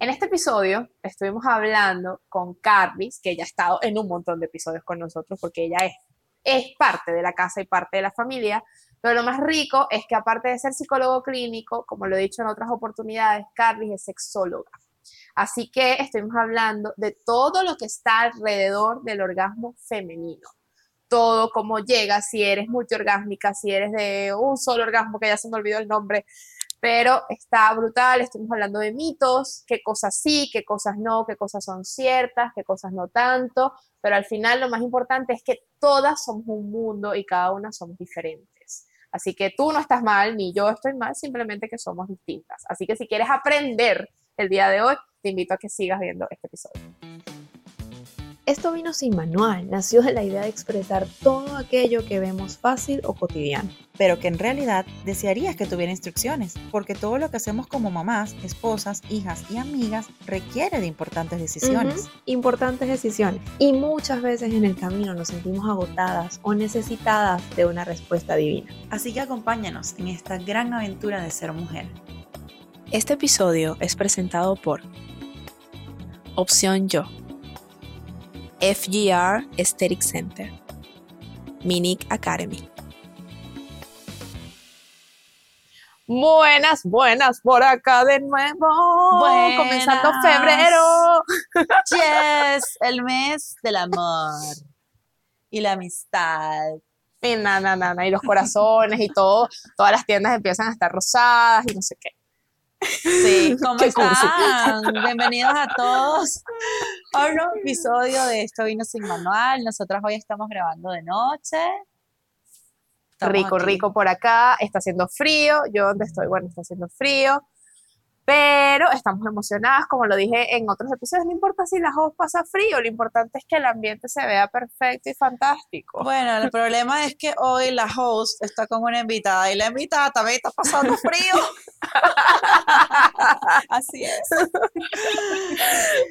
En este episodio estuvimos hablando con Carlis, que ya ha estado en un montón de episodios con nosotros porque ella es, parte de la casa y parte de la familia, pero lo más rico es que aparte de ser psicólogo clínico, como lo he dicho en otras oportunidades, Carlis es sexóloga. Así que estuvimos hablando de todo lo que está alrededor del orgasmo femenino. Todo, cómo llega, si eres multiorgásmica, si eres de un solo orgasmo, que ya se me olvidó el nombre, pero está brutal, estuvimos hablando de mitos, qué cosas sí, qué cosas no, qué cosas son ciertas, qué cosas no tanto, pero al final lo más importante es que todas somos un mundo y cada una somos diferentes. Así que tú no estás mal, ni yo estoy mal, simplemente que somos distintas. Así que si quieres aprender el día de hoy, te invito a que sigas viendo este episodio. Esto vino sin manual, nació de la idea de expresar todo aquello que vemos fácil o cotidiano. pero que en realidad desearías que tuviera instrucciones, porque todo lo que hacemos como mamás, esposas, hijas y amigas requiere de importantes decisiones. Importantes decisiones. Y muchas veces en el camino nos sentimos agotadas o necesitadas de una respuesta divina. Así que acompáñanos en esta gran aventura de ser mujer. Este episodio es presentado por Opción Yo, FGR Aesthetic Center, Minic Academy. Buenas, buenas, por acá de nuevo. Buenas. Comenzando febrero. Yes, el mes del amor y la amistad. Y na, na, na, na, y los corazones y todo. Todas las tiendas empiezan a estar rosadas y no sé qué. Sí, ¿cómo están? Bienvenidos a todos a un nuevo episodio de Esto Vino Sin Manual. Nosotras hoy estamos grabando de noche. Estamos rico, aquí. rico por acá. Está haciendo frío. Yo donde estoy, bueno, está haciendo frío. Pero estamos emocionadas, como lo dije en otros episodios. No importa si la host pasa frío, lo importante es que el ambiente se vea perfecto y fantástico. Bueno, el problema es que hoy la host está con una invitada y la invitada también está pasando frío. Así es.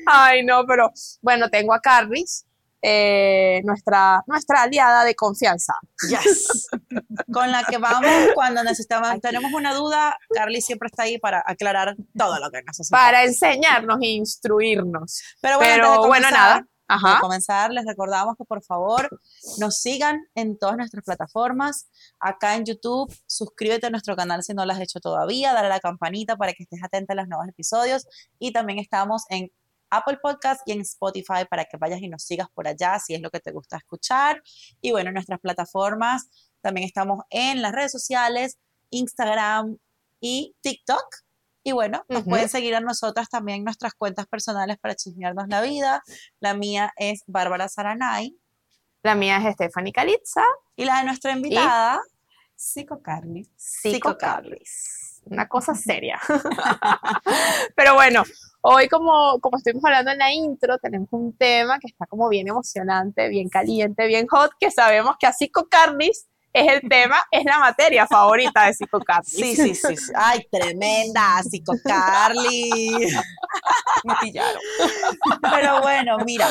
Ay, no, pero bueno, tengo a Carlis, eh, nuestra, nuestra aliada de confianza. Yes. Con la que vamos cuando necesitamos, tenemos una duda, Carly siempre está ahí para aclarar todo lo que necesitamos. Para enseñarnos e instruirnos. Pero bueno, Pero antes de bueno, comenzar- nada. Ajá. comenzar, les recordamos que por favor nos sigan en todas nuestras plataformas. Acá en YouTube, suscríbete a nuestro canal si no lo has hecho todavía, dale a la campanita para que estés atenta a los nuevos episodios. Y también estamos en Apple Podcast y en Spotify para que vayas y nos sigas por allá si es lo que te gusta escuchar. Y bueno, en nuestras plataformas también estamos en las redes sociales, Instagram y TikTok. Y bueno, nos pueden seguir a nosotras también en nuestras cuentas personales para chismearnos la vida. La mía es Bárbara Saranay La mía es Stephanie Calitza, y la de nuestra invitada, Psico Carly. Psico Carlis. Una cosa seria. Pero bueno, hoy como, como estuvimos hablando en la intro, tenemos un tema que está como bien emocionante, bien caliente, bien hot, que sabemos que a Psico Carlis es el tema, es la materia favorita de Psico Carlis. Sí, sí, sí. sí. Ay, tremenda, Psico Carly. Me pillaron. Pero bueno, mira,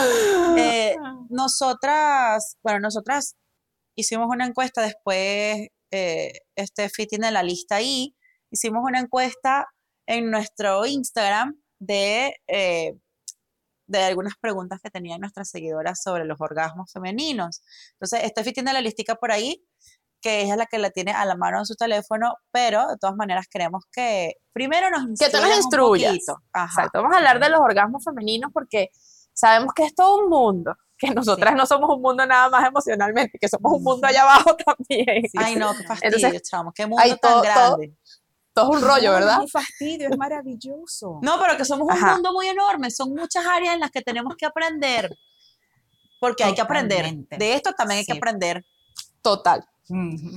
eh, nosotras, bueno, nosotras hicimos una encuesta después, eh, Steffi tiene la lista ahí, hicimos una encuesta en nuestro Instagram de, eh, de algunas preguntas que tenían nuestras seguidoras sobre los orgasmos femeninos. Entonces, Steffi tiene la listica por ahí, que ella es la que la tiene a la mano en su teléfono, pero de todas maneras queremos que primero nos Que tú nos instruyas. Exacto, vamos a hablar de los orgasmos femeninos porque sabemos que es todo un mundo, que nosotras no somos un mundo nada más emocionalmente, que somos un mundo allá abajo también. Ay, no, qué fastidio, Entonces, chamo, qué mundo tan todo- grande. Todo es un rollo, No, ¿verdad? Es un fastidio, es maravilloso. No, pero que somos un Ajá. mundo muy enorme, son muchas áreas en las que tenemos que aprender. Porque hay que aprender. Totalmente. De esto también hay que Sí. aprender. Total.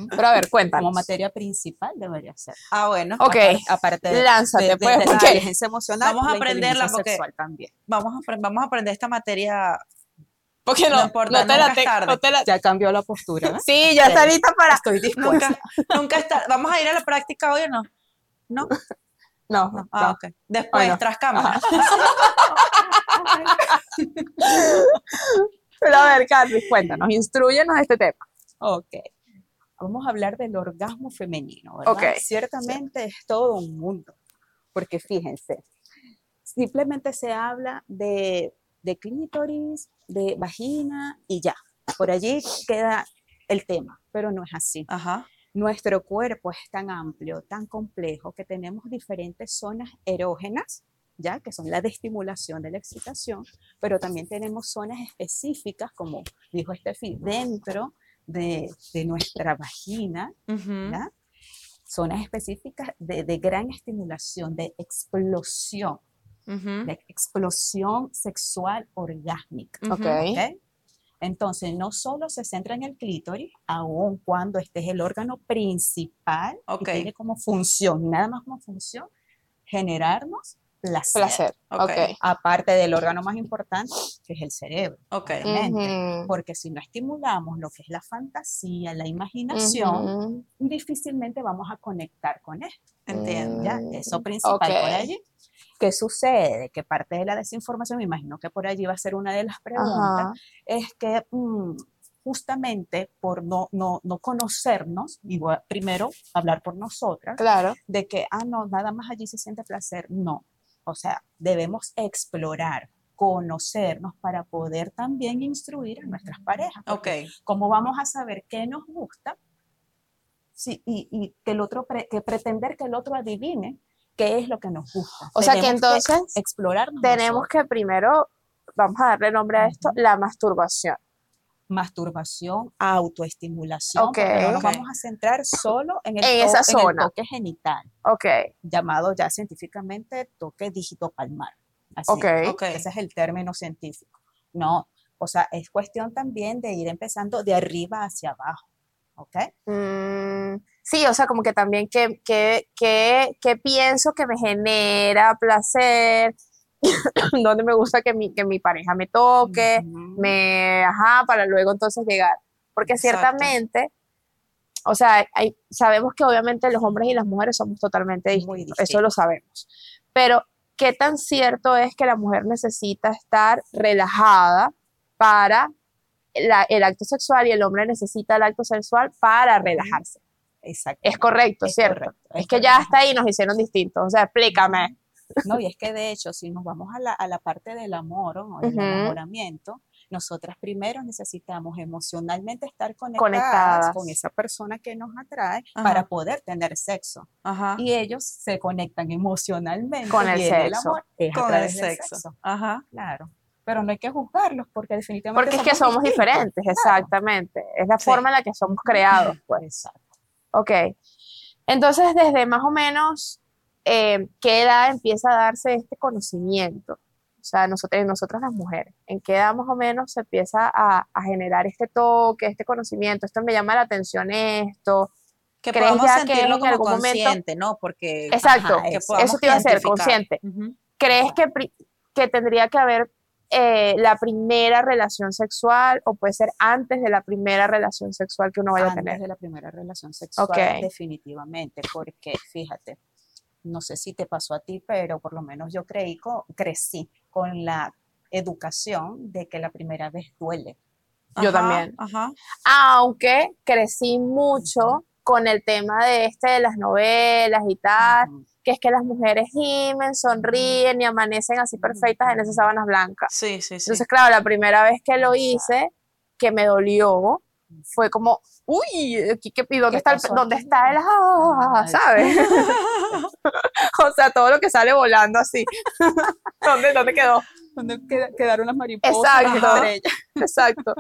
Pero a ver, cuéntanos. Como materia principal debería ser. Ah, bueno. Ok, Aparte de, lánzate, de- de- pues, de la inteligencia emocional, Vamos a la aprenderla porque- sexual también. Vamos a, vamos a aprender esta materia. porque no, no importa, no te la te- tarde. no te la- Ya cambió la postura. ¿eh? Sí, ya está lista para. Estoy dispuesta. Nunca, nunca está. ¿Vamos a ir a la práctica hoy o no? No. No, no. Ah, no. ok. Después, no. tras cámara. Pero a ver, Carlos, cuéntanos, instruyenos este tema. Ok. Vamos a hablar del orgasmo femenino, ¿verdad? Ok. Ciertamente es todo un mundo. Porque fíjense, simplemente se habla de, de clítoris, de vagina y ya. Por allí queda el tema, pero no es así. Ajá. Nuestro cuerpo es tan amplio, tan complejo, que tenemos diferentes zonas erógenas, ya que son la de estimulación de la excitación, pero también tenemos zonas específicas, como dijo Steffi, dentro de, de nuestra vagina, zonas específicas de, de gran estimulación, de explosión, de explosión sexual orgásmica. Entonces, no solo se centra en el clítoris, aun cuando este es el órgano principal y tiene como función, nada más como función, generarnos placer. Placer. Ok. Ok. Aparte del órgano más importante, que es el cerebro. Ok. obviamente, Ujú. Porque si no estimulamos lo que es la fantasía, la imaginación, Ujú. difícilmente vamos a conectar con esto. Entiendo. ¿ya? Eso principal por allí. ¿Qué sucede? Que parte de la desinformación, me imagino que por allí va a ser una de las preguntas, Ajá. es que mm, justamente por no, no, no conocernos, y voy a primero hablar por nosotras, Claro. de que, ah, no, nada más allí se siente placer. No. O sea, debemos explorar, conocernos para poder también instruir a nuestras parejas. Ok. porque ¿Cómo vamos a saber qué nos gusta? Sí, y, y que el otro pre- que pretender que el otro adivine qué es lo que nos gusta. O sea que Tenemos entonces explorarnos tenemos nosotros. que primero, vamos a darle nombre a esto, Ujú. la masturbación. masturbación, autoestimulación, Ok. porque no nos Ok. vamos a centrar solo en el, En to- esa en el zona. toque genital, Ok. llamado ya científicamente toque digitopalmar. Así, Ok. Ok. Ese es el término científico. No, o sea, es cuestión también de ir empezando de arriba hacia abajo. ¿Ok? Mm, sí, o sea, como que también que, que, que, que pienso que me genera placer, donde me gusta que mi, que mi pareja me toque, me, ajá, para luego entonces llegar. Porque Exacto. ciertamente, o sea, hay- sabemos que obviamente los hombres y las mujeres somos totalmente distintos, eso lo sabemos. Pero, ¿qué tan cierto es que la mujer necesita estar relajada para la- el acto sexual y el hombre necesita el acto sexual para relajarse? Exacto. Es correcto, Es ¿cierto? correcto, Es es que ya hasta ahí nos hicieron distintos, o sea, explícame. No, y es que de hecho, si nos vamos a la, a la parte del amor o del enamoramiento, nosotras primero necesitamos emocionalmente estar conectadas, Conectadas. con esa persona que nos atrae Ajá. para poder tener sexo. Ajá. Y ellos se conectan emocionalmente Con el sexo. amor, es a Con el sexo. Ajá. Claro. Pero no hay que juzgarlos porque definitivamente Porque es que somos distintos. diferentes, exactamente. Es la Sí. forma en la que somos creados, pues. Exacto. Ok. Entonces, desde más o menos, eh, ¿qué edad empieza a darse este conocimiento? O sea, nosotros, nosotras las mujeres, ¿en qué edad más o menos se empieza a, a generar este toque, este conocimiento? Esto me llama la atención esto. Que ¿Crees podamos ya que sentirlo en como algún momento- consciente, ¿no? Porque Exacto, que eso te iba a ser, consciente. ¿Crees que, que tendría que haber eh, la primera relación sexual o puede ser antes de la primera relación sexual que uno vaya a Antes tener? de la primera relación sexual, Ok. definitivamente, porque fíjate, no sé si te pasó a ti, pero por lo menos yo creí, co- crecí con la educación de que la primera vez duele. Yo Ajá, también. Ajá. Aunque crecí mucho con el tema de este de las novelas y tal, que es que las mujeres gimen, sonríen y amanecen así perfectas en esas sábanas blancas. Sí, sí, sí. Entonces, claro, la primera vez que lo hice, que me dolió, fue como, uy, aquí qué- ¿y dónde ¿Qué está el, dónde está el, ah. ¿sabes? o sea, todo lo que sale volando así. ¿Dónde, dónde quedó? Queda- quedaron las mariposas, Exacto. las. Exacto.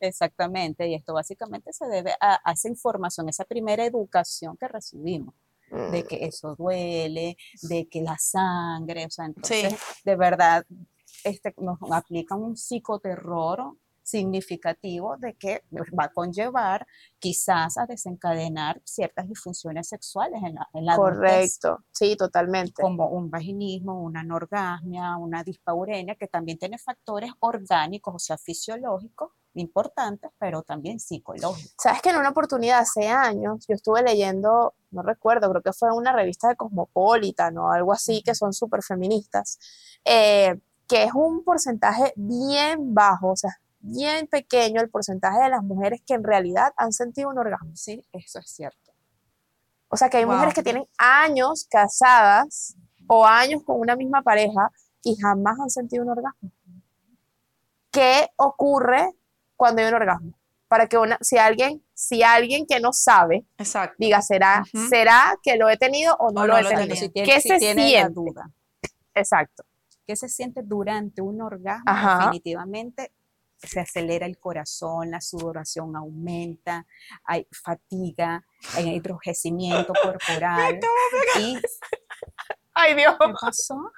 Exactamente, y esto básicamente se debe a, a esa información, esa primera educación que recibimos, de Mm. que eso duele, de que la sangre, o sea, Sí. entonces, de verdad, este, nos aplican un psicoterror significativo de que va a conllevar quizás a desencadenar ciertas disfunciones sexuales en la, en la adultez, Correcto. Sí, totalmente. como un vaginismo, una anorgasmia, una dispaurenia, que también tiene factores orgánicos, o sea, fisiológicos importantes, pero también psicológicos. Sabes que en una oportunidad hace años yo estuve leyendo, no recuerdo, creo que fue una revista de Cosmopolitan o algo así, que son súper feministas, eh, que es un porcentaje bien bajo, o sea, bien pequeño el porcentaje de las mujeres que en realidad han sentido un orgasmo. Sí, eso es cierto. O sea, que hay mujeres que tienen años casadas o años con una misma pareja y jamás han sentido un orgasmo. ¿Qué ocurre cuando hay un orgasmo? Para que una, si alguien, si alguien que no sabe Exacto. diga, ¿será. ¿será que lo he tenido o no, O lo no he lo he tenido? tenido. Si tiene- ¿Qué si se tiene la siente? duda. Exacto. ¿Qué se siente durante un orgasmo? Ajá. Definitivamente se acelera el corazón, la sudoración aumenta, hay fatiga, hay enrojecimiento corporal. ¿Y Ay, Dios. qué pasó?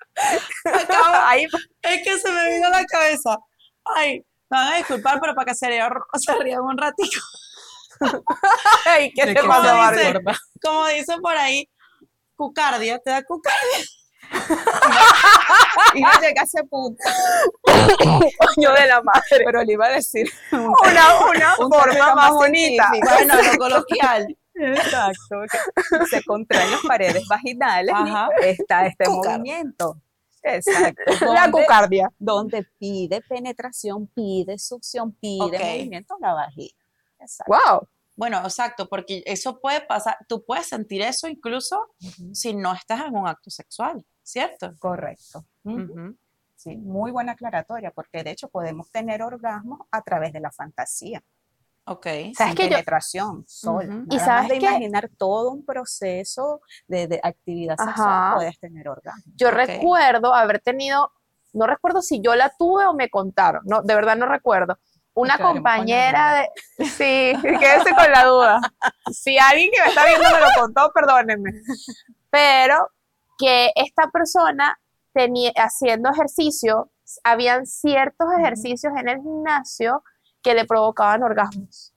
Ay, Es que se me vino a la cabeza. Ay, me van a disculpar, pero para que se se rían un ratito. ay, ¿qué ¿De te pasa, dice? Como dicen por ahí, cucardia, te da cucardia. Iba a llegar a ese punto, Coño de la madre. pero le iba a decir un Una, una un forma más bonita. científico. Bueno, lo coloquial. Exacto. se contraen las paredes vaginales Ajá. y está este movimiento. Exacto. La cucardia. donde pide penetración, pide succión, pide movimiento en la vagina. Exacto. Wow. Bueno, exacto, porque eso puede pasar, tú puedes sentir eso incluso si no estás en un acto sexual, ¿cierto? Correcto. Ujú. Ujú. Sí, muy buena aclaratoria, porque de hecho podemos tener orgasmos a través de la fantasía, Ok. ¿Sabes sin que yo- penetración, sola. Ujú. Y sabes de que- imaginar todo un proceso de, de actividad Ajá. sexual, puedes tener orgasmo. Yo Ok. recuerdo haber tenido, no recuerdo si yo la tuve o me contaron, no, de verdad no recuerdo. Una la compañera de, sí, quédese con la duda. Si alguien que me está viendo me lo contó, perdónenme. Pero que esta persona tenía, haciendo ejercicio, habían ciertos ejercicios en el gimnasio que le provocaban orgasmos.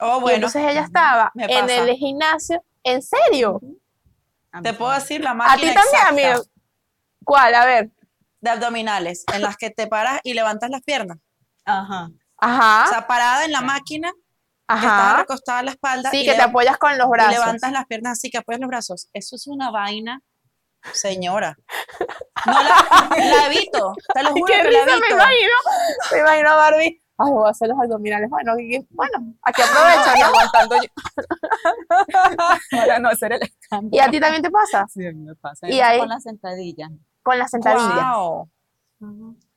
Oh, Y bueno, entonces ella estaba en el gimnasio, ¿en serio? A te puedo decir la A máquina ti también, exacta amigo. ¿Cuál? A ver. de abdominales, en las que te paras y levantas las piernas. Ajá. Ajá. O sea, parada en la máquina, que estás ajá. recostada en la espalda Sí, y, que te apoyas con los y brazos. levantas las piernas así, que apoyas los brazos. Eso es una vaina, señora. No la, la evito, te lo juro Qué que la risa, me evito. imagino. Me imagino a Barbie. Ay, voy a hacer los abdominales. Bueno, y- bueno, aquí aprovecho, ¿no? Aguantando yo. Para no hacer el escándalo. ¿Y a ti también te pasa? Sí, a mí me pasa. Y ahí- con la sentadilla. Con las sentadillas. Guau.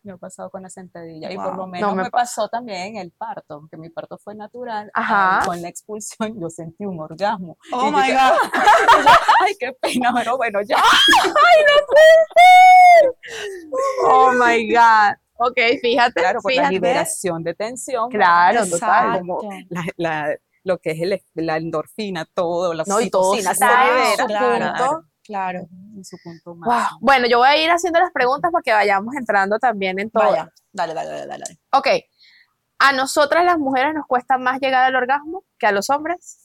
Me ha pasado con la sentadilla. Y por lo menos me me, pasó también el parto, que mi parto fue natural. Ajá. Ay, Con la expulsión yo sentí un orgasmo. Oh Y my dije, God. Ay, qué pena, pero bueno, ya. Oh my God. Ok, fíjate. Claro, por la fíjate. liberación de tensión. Claro. Como la, la- lo que es el, la endorfina, todo, la No, y todo se libera. Claro. Claro. En su punto Wow. máximo. Bueno, yo voy a ir haciendo las preguntas para que vayamos entrando también en todo. Vaya, dale, dale, dale, dale. Ok. ¿A nosotras las mujeres nos cuesta más llegar al orgasmo que a los hombres?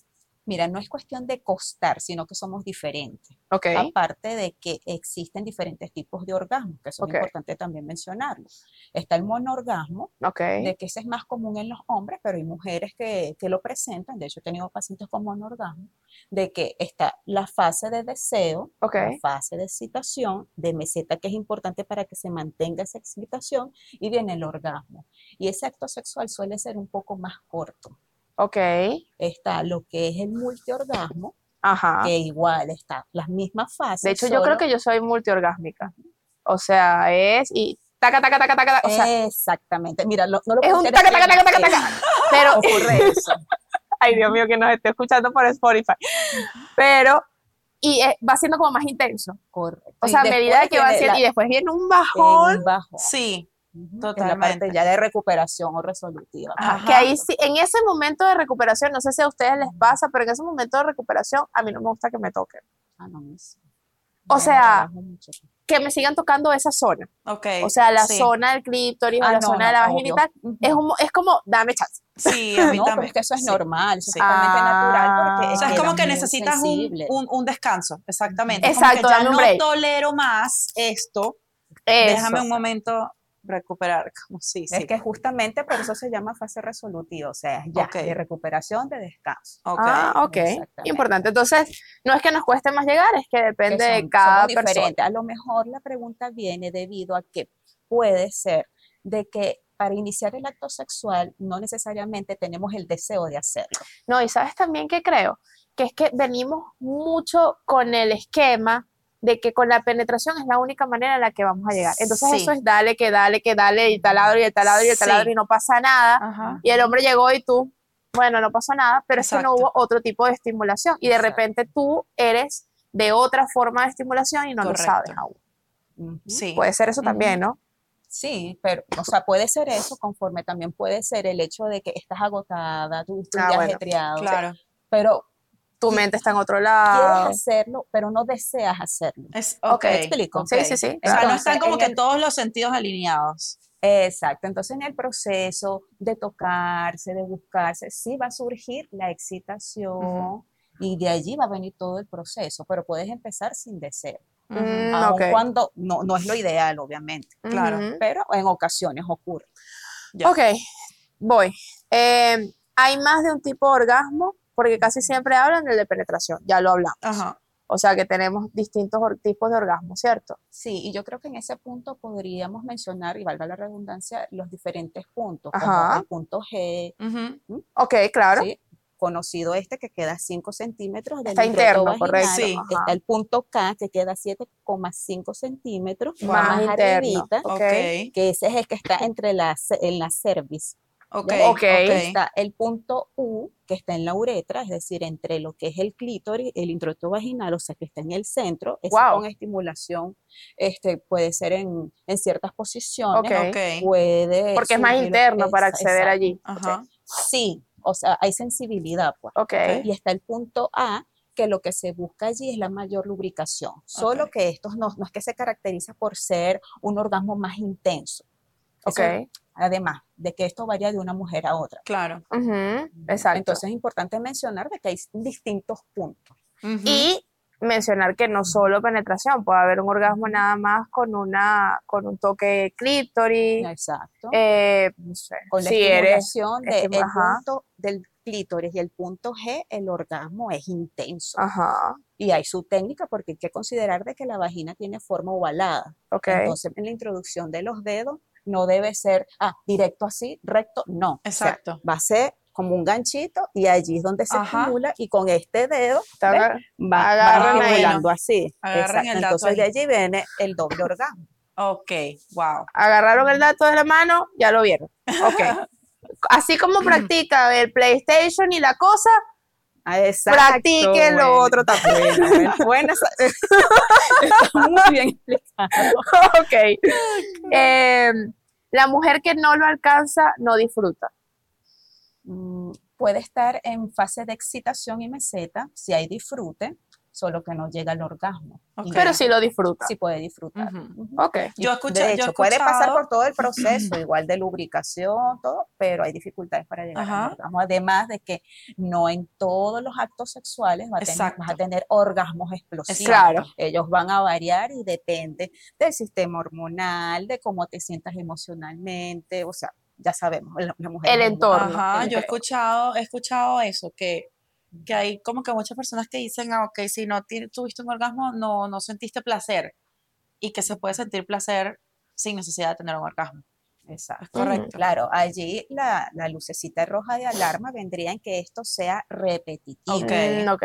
Mira, no es cuestión de costar, sino que somos diferentes. Ok. Aparte de que existen diferentes tipos de orgasmos, que eso es importante también mencionarlo. Está el monorgasmo, de que ese es más común en los hombres, pero hay mujeres que, que lo presentan. De hecho, he tenido pacientes con monorgasmo, de que está la fase de deseo, la fase de excitación, de meseta, que es importante para que se mantenga esa excitación, y viene el orgasmo. Y ese acto sexual suele ser un poco más corto. Ok. Está lo que es el multiorgasmo, Ajá. que igual está las mismas fases. De hecho, yo creo que yo soy multiorgásmica. O sea, es y taca, taca, taca, taca, taca. O sea, Exactamente. Mira, lo- no lo es un taca, taca, taca, taca, piernas, taca. Pero, Ocurre eso. ay Dios mío, que nos esté escuchando por Spotify. Pero, y eh, va siendo como más intenso. Correcto. O sea, a medida que va siendo, la- y después viene un bajón. bajo. Sí, La parte totalmente. ya de recuperación o resolutiva. Ajá, que ahí sí, en ese momento de recuperación, no sé si a ustedes les pasa, pero en ese momento de recuperación, a mí no me gusta que me toquen. Ah, no, no sé. O me sea. Que me sigan tocando esa zona. ok. O sea, la sí. zona del clítoris o Ah, la no, zona de la vagina y obvio. tal. Ujú. Es, un- es como, dame chance. Sí, a mí No, pero también. es que eso es Sí. normal, eso es Sí. totalmente natural porque Ah. O sea, es como que necesitas un, un, un descanso, exactamente. Es como Exacto, que ya no break. tolero más esto, Eso. déjame un momento recuperar. Como sí, sí. Es que justamente por eso se llama fase resolutiva, o sea, ya Ok. de recuperación, de descanso. Ok. Ah, ok. Importante. Entonces, no es que nos cueste más llegar, es que que depende son- de cada persona. A lo mejor la pregunta viene debido a que puede ser de que para iniciar el acto sexual no necesariamente tenemos el deseo de hacerlo. No, y sabes también que creo que es que venimos mucho con el esquema de que con la penetración es la única manera en la que vamos a llegar. Entonces Sí. eso es dale, que dale, que dale, y taladro, y taladro, y el Sí. taladro, y no pasa nada. Ajá. Y el hombre llegó y tú, bueno, no pasó nada, pero es que no Exacto. hubo otro tipo de estimulación. Y de Exacto. repente tú eres de otra forma de estimulación y no Correcto. lo sabes aún. Ujú. Sí. Puede ser eso también, ¿no? Sí, pero, o sea, puede ser eso conforme también puede ser el hecho de que estás agotada, tuviste un Ah, bueno, claro. pero Tu mente está en otro quieres lado. hacerlo, pero no deseas hacerlo. Es, Ok, ok. ¿Me explico? Sí, sí, sí. O sea, no Entonces, están como en que el- todos los sentidos alineados. Exacto, entonces en el proceso de tocarse, de buscarse, sí va a surgir la excitación y de allí va a venir todo el proceso, pero puedes empezar sin deseo, Mm, aun ok. cuando no, no es lo ideal, obviamente, claro. Pero en ocasiones ocurre. Ya. Ok, voy. Eh, hay más de un tipo de orgasmo, porque casi siempre hablan del de penetración, ya lo hablamos. Ajá. O sea que tenemos distintos tipos de orgasmo, ¿cierto? Sí, y yo creo que en ese punto podríamos mencionar, y valga la redundancia, los diferentes puntos, como Ajá. el punto G, Ujú. Ok, claro. ¿sí? conocido este que queda 5 centímetros del Está interno, correcto. vaginal. Sí. Ajá. Está el punto K que queda 7,5 centímetros Wow. Más más interno. arribita, Ok. Ok. que ese es el que está entre la, en la cervix. Ok. Está el punto U, que está en la uretra, es decir, entre lo que es el clítoris, el introito vaginal, o sea, que está en el centro, ese Wow. con estimulación este, puede ser en, en ciertas posiciones, Ok. Ok. puede Porque es más interno para acceder allí. Ajá. Sí, o sea, hay sensibilidad, pues. Ok. Y está el punto A, que lo que se busca allí es la mayor lubricación. Solo que esto no, no es que se caracteriza por ser un orgasmo más intenso. Ok. Además de que esto varía de una mujer a otra. Claro. Exacto. Entonces es importante mencionar de que hay distintos puntos. Y mencionar que no solo penetración, puede haber un orgasmo nada más con una con un toque de clítoris, Exacto. eh, no sé, Con la si eres estimulación ajá. punto del clítoris y el punto G, el orgasmo es intenso. ajá, Y hay su técnica porque hay que considerar de que la vagina tiene forma ovalada. ok, Entonces, en la introducción de los dedos no debe ser, ah, directo así, recto, no. O sea, Exacto. va a ser como un ganchito y allí es donde se Ajá. estimula y con este dedo agar- va, va estimulando así. Agarran Exacto. el dato Entonces de allí viene el doble orgasmo. Ok. Wow. agarraron el dato de la mano, ya lo vieron, ok. Así como practica el PlayStation y la cosa, Ah, exacto, practiquen lo otro también. Bueno, bueno, bueno, esa- está muy bien explicado. ok. Eh, la mujer que no lo alcanza no disfruta. Mm, Puede estar en fase de excitación y meseta, si hay disfrute, solo que no llega al orgasmo. Pero sí lo disfruta. sí puede disfrutar. Ujú. Ujú. Ok. Yo Y, escucha- de yo he hecho, puede pasar por todo el proceso, igual de lubricación, todo, pero hay dificultades para llegar Ajá. al orgasmo. Además de que no en todos los actos sexuales va a tener- vas a tener orgasmos explosivos. Claro. Ellos van a variar y depende del sistema hormonal, de cómo te sientas emocionalmente, o sea, ya sabemos, la, la mujer El entorno. Ajá, el yo he escuchado, he escuchado eso, que, que hay como que muchas personas que dicen, ah, ok, si no tuviste un orgasmo, no, no sentiste placer. Y que se puede sentir placer sin necesidad de tener un orgasmo. Exacto. Es correcto. Claro, allí la, la lucecita roja de alarma vendría en que esto sea repetitivo. Ok. Mm, ok.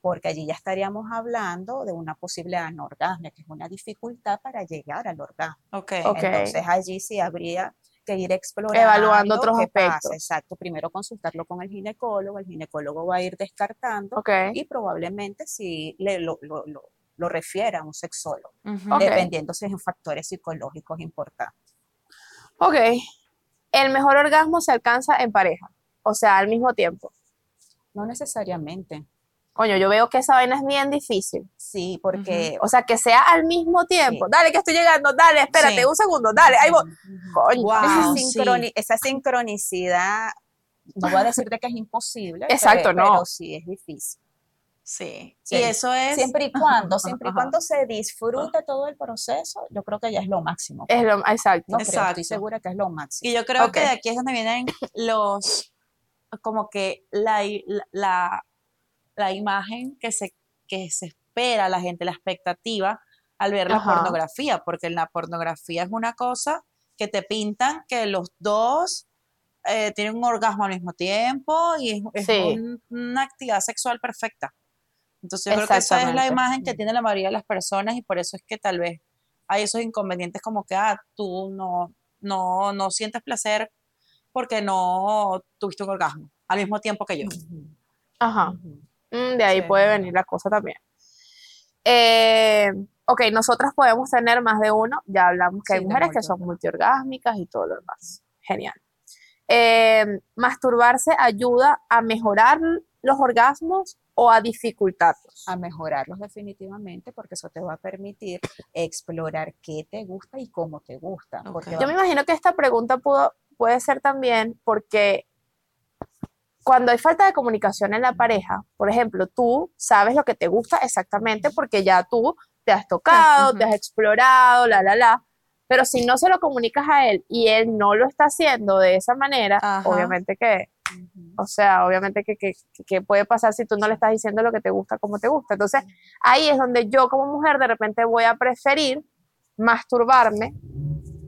porque allí ya estaríamos hablando de una posible anorgasmia, que es una dificultad para llegar al orgasmo. Ok. Ok. Entonces allí sí habría que ir explorando. Evaluando otros qué pasa. aspectos. Exacto, primero consultarlo con el ginecólogo, el ginecólogo va a ir descartando Ok. y probablemente si le, lo, lo, lo- lo refiera a un sexólogo, dependiendo si es en factores psicológicos importantes. Ok. El mejor orgasmo se alcanza en pareja. O sea, al mismo tiempo. No necesariamente, Coño, yo veo que esa vaina es bien difícil. sí, porque... O sea, que sea al mismo tiempo. Sí. Dale, que estoy llegando. Dale, espérate, Sí. un segundo. Dale, ahí voy. Coño. Esa, sincroni- esa sincronicidad, no voy a decir de que es imposible, Exacto, pero, no. pero sí es difícil. Sí. Sí. Y eso es. Siempre y cuando, siempre y cuando se disfrute todo el proceso, yo creo que ya es lo máximo. Es lo exacto. No creo, Exacto. estoy segura que es lo máximo. Y yo creo que de aquí es donde vienen los, como que la, la- la imagen que se, que se espera la gente, la expectativa al ver la Ajá. pornografía, porque en la pornografía es una cosa que te pintan que los dos eh, tienen un orgasmo al mismo tiempo y es, es Sí. un- una actividad sexual perfecta. Entonces yo creo que esa es la imagen que tiene la mayoría de las personas y por eso es que tal vez hay esos inconvenientes como que, ah, tú no, no, no sientes placer porque no tuviste un orgasmo al mismo tiempo que yo. Ajá. Mm, de ahí Sí. puede venir la cosa también. Eh, ok, nosotras podemos tener más de uno. Ya hablamos que Sí, hay mujeres que son multiorgásmicas y todo lo demás. Genial. Eh, masturbarse ayuda a mejorar los orgasmos o a dificultarlos. a mejorarlos definitivamente porque eso te va a permitir explorar qué te gusta y cómo te gusta. Yo me imagino que esta pregunta pudo, puede ser también porque cuando hay falta de comunicación en la pareja, por ejemplo, tú sabes lo que te gusta exactamente porque ya tú te has tocado, te has explorado, la, la, la. Pero si no se lo comunicas a él y él no lo está haciendo de esa manera, Ajá. obviamente que, o sea, obviamente que, que, que puede pasar si tú no le estás diciendo lo que te gusta, como te gusta. Entonces, ahí es donde yo como mujer de repente voy a preferir masturbarme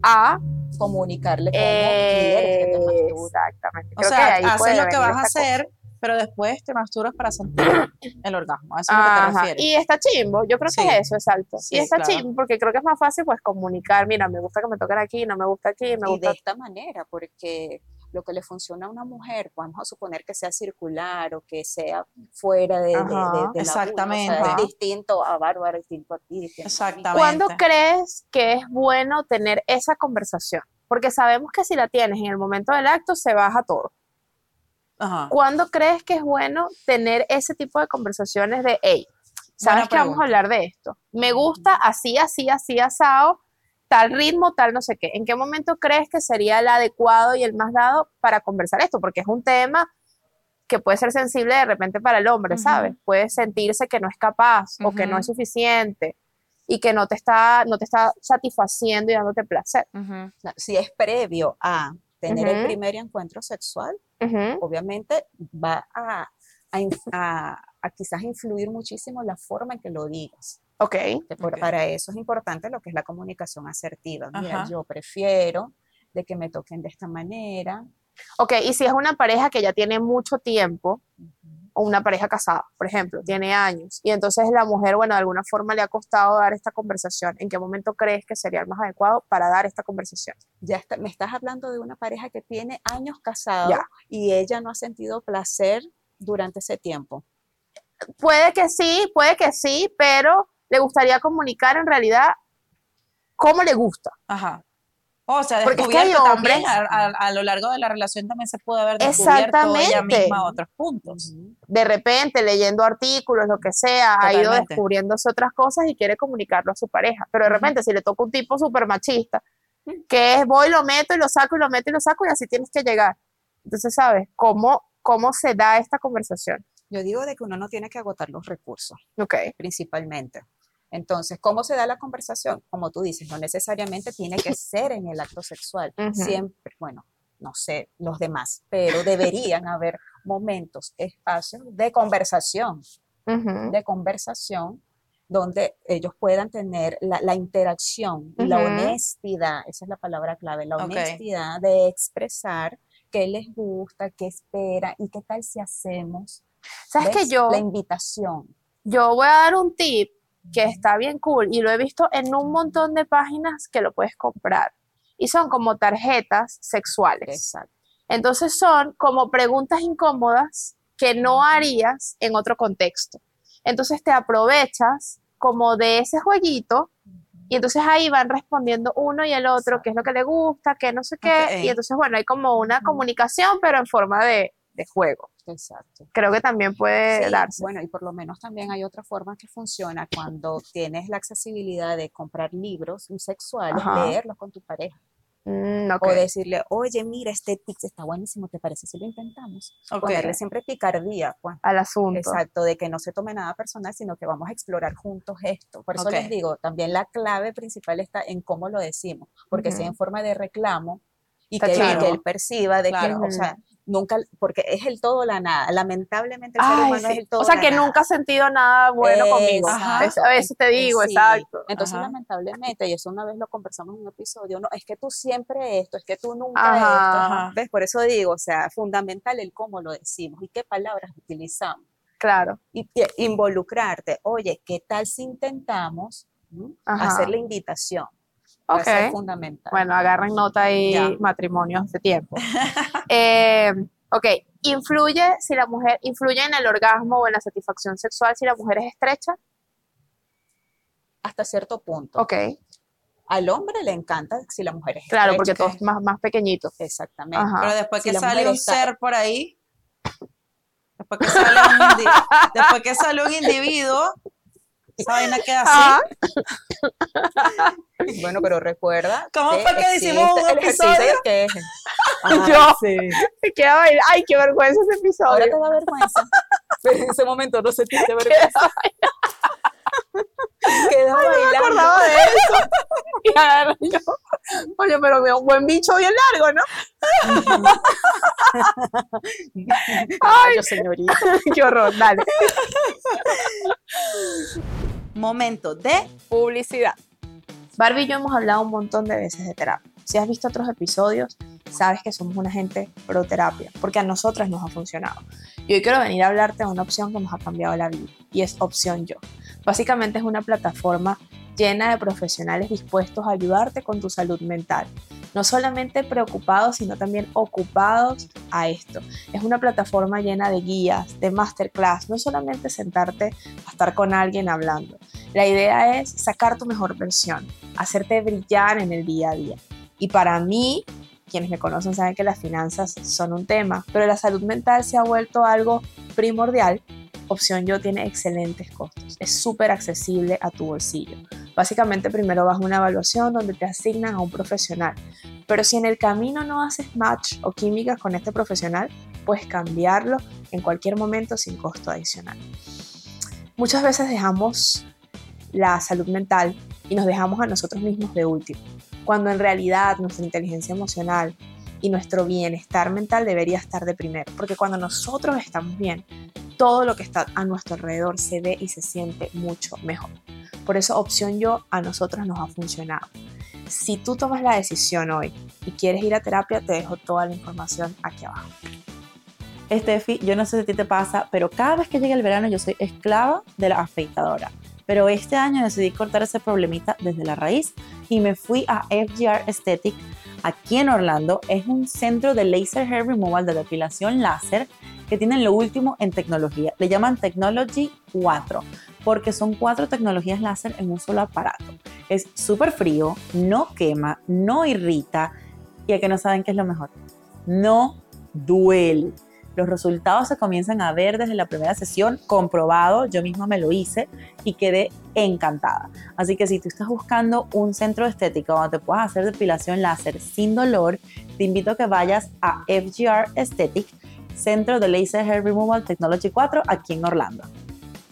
a comunicarle cómo quieres que te masturbes. Exactamente. O Creo sea, haces lo que vas a cosa. hacer, pero después te masturbas para sentir el orgasmo. Eso es lo que te refieres. Y está chimbo, yo creo que es eso, exacto. Sí, y está claro. chimbo porque creo que es más fácil pues comunicar, mira, me gusta que me toquen aquí, no me gusta aquí, me y de gusta... esta manera, porque lo que le funciona a una mujer, vamos a suponer que sea circular o que sea fuera de, de- de- Ajá, de la vulva, o sea, exactamente. es distinto a Bárbara, distinto a ti. distinto a mí. Exactamente. ¿Cuándo crees que es bueno tener esa conversación? Porque sabemos que si la tienes en el momento del acto se baja todo. Ajá. ¿Cuándo crees que es bueno tener ese tipo de conversaciones de, hey, ¿sabes que vamos a hablar de esto? Me gusta así, así, así, asado, tal ritmo, tal no sé qué. ¿En qué momento crees que sería el adecuado y el más dado para conversar esto? Porque es un tema que puede ser sensible de repente para el hombre, ¿sabes? Puede sentirse que no es capaz o que no es suficiente y que no te está, no te está satisfaciendo y dándote placer. Ujú. Si es previo a tener el primer encuentro sexual, obviamente va a, a a- a quizás influir muchísimo la forma en que lo digas. Ok. que por- Ok. Para eso es importante lo que es la comunicación asertiva. Mira, Ajá. yo prefiero de que me toquen de esta manera. Ok, y si es una pareja que ya tiene mucho tiempo, o una pareja casada, por ejemplo, tiene años, y entonces la mujer, bueno, de alguna forma le ha costado dar esta conversación, ¿en qué momento crees que sería el más adecuado para dar esta conversación? Ya está- me estás hablando de una pareja que tiene años casado Ya. y ella no ha sentido placer durante ese tiempo. Puede que sí, puede que sí, pero le gustaría comunicar en realidad cómo le gusta. Ajá. O sea, Porque es que también, a, a- a lo largo de la relación también se puede haber descubierto ella Exactamente. misma otros puntos. De repente, leyendo artículos, lo que sea, ha ido descubriéndose otras cosas y quiere comunicarlo a su pareja. Pero de repente, si le toca un tipo súper machista, que es voy, lo meto y lo saco y lo meto y lo saco y así tienes que llegar. Entonces, ¿sabes? ¿Cómo, cómo se da esta conversación? Yo digo de que uno no tiene que agotar los recursos, Ok. principalmente. Entonces, ¿cómo se da la conversación? Como tú dices, no necesariamente tiene que ser en el acto sexual. Ujú. Siempre, bueno, no sé los demás, pero deberían haber momentos, espacios de conversación, Ujú. de conversación donde ellos puedan tener la, la interacción y la Ujú. honestidad, esa es la palabra clave, la honestidad de expresar qué les gusta, qué esperan y qué tal si hacemos. ¿Sabes que yo, La invitación. yo voy a dar un tip que está bien cool y lo he visto en un montón de páginas que lo puedes comprar. Y son como tarjetas sexuales. Exacto. Entonces son como preguntas incómodas que no harías en otro contexto. Entonces te aprovechas como de ese jueguito y entonces ahí van respondiendo uno y el otro qué es lo que le gusta, qué no sé qué. Y entonces, bueno, hay como una comunicación, pero en forma de, de juego. Exacto. Creo que también puede Sí, darse. Bueno, y por lo menos también hay otra forma que funciona cuando tienes la accesibilidad de comprar libros sexuales, Ajá. leerlos con tu pareja. Mm, ok. O decirle, oye, mira, este tics está buenísimo, ¿te parece si lo intentamos? Ok. Ponerle siempre picardía, pues. Al asunto. Exacto, de que no se tome nada personal, sino que vamos a explorar juntos esto. Por eso Ok. les digo, también la clave principal está en cómo lo decimos, porque si Ujú. en forma de reclamo y que, y que claro. él perciba de Claro. que, o sea, nunca, porque es el todo la nada. Lamentablemente el Ay, ser humano sí. es el todo O sea la que nada. nunca has sentido nada bueno conmigo. A veces te digo, Sí. exacto. Entonces, Ajá. lamentablemente, y eso una vez lo conversamos en un episodio, no, es que tú siempre esto, es que tú nunca Ajá. esto. ¿Ves? Por eso digo, o sea, fundamental el cómo lo decimos y qué palabras utilizamos. Claro. y, y involucrarte. Oye, ¿qué tal si intentamos hacer la invitación? Va a ser Ok. fundamental. Bueno, agarren nota ahí Ya. matrimonios de tiempo. Eh, ok, influye si la mujer, influye en el orgasmo o en la satisfacción sexual si la mujer es estrecha. Hasta cierto punto. Ok, Al hombre le encanta si la mujer es claro, porque estrecha. todo es más, más pequeñito. Exactamente. Ajá. Pero después Si que sale un está- ser por ahí, después que sale un, después que sale un individuo, esa vaina queda así. Bueno, pero recuerda. ¿Cómo fue que hicimos un el episodio? queje. Ay, Yo. sí. qué Ay, qué vergüenza ese Ahora te episodio. da vergüenza. Pero en ese momento no sentiste vergüenza. Quedas me bailando. acordaba de eso. Y yo. Oye, pero veo un buen bicho bien largo, ¿no? Ay, señorita. Qué horror, dale. Momento de Publicidad. Barbie y yo hemos hablado un montón de veces de terapia. Si has visto otros episodios, sabes que somos una gente pro terapia, porque a nosotras nos ha funcionado. Y hoy quiero venir a hablarte de una opción que nos ha cambiado la vida, y es Opción Yo. Básicamente es una plataforma llena de profesionales dispuestos a ayudarte con tu salud mental. No solamente preocupados, sino también ocupados a esto. Es una plataforma llena de guías, de masterclass, no solamente sentarte a estar con alguien hablando. La idea es sacar tu mejor versión, hacerte brillar en el día a día. Y para mí, quienes me conocen saben que las finanzas son un tema, pero la salud mental se ha vuelto algo primordial. Opción Yo tiene excelentes costos, es súper accesible a tu bolsillo. Básicamente primero vas a una evaluación donde te asignan a un profesional, pero si en el camino no haces match o química con este profesional, puedes cambiarlo en cualquier momento sin costo adicional. Muchas veces dejamos la salud mental y nos dejamos a nosotros mismos de último, cuando en realidad nuestra inteligencia emocional y nuestro bienestar mental debería estar de primero, porque cuando nosotros estamos bien, todo lo que está a nuestro alrededor se ve y se siente mucho mejor. Por eso opción yo a nosotros nos ha funcionado. Si tú tomas la decisión hoy y quieres ir a terapia, te dejo toda la información aquí abajo. Estefi, yo no sé si a ti te pasa, pero cada vez que llega el verano yo soy esclava de la afeitadora. Pero este año decidí cortar ese problemita desde la raíz y me fui a FGR Aesthetic aquí en Orlando. Es un centro de laser hair removal de depilación láser que tienen lo último en tecnología. Le llaman Technology 4 porque son cuatro tecnologías láser en un solo aparato. Es súper frío, no quema, no irrita y a que no saben qué es lo mejor. No duele. Los resultados se comienzan a ver desde la primera sesión, comprobado, yo misma me lo hice y quedé encantada. Así que si tú estás buscando un centro de estética donde te puedas hacer depilación láser sin dolor, te invito a que vayas a FGR Aesthetic, Centro de Laser Hair Removal Technology 4, aquí en Orlando.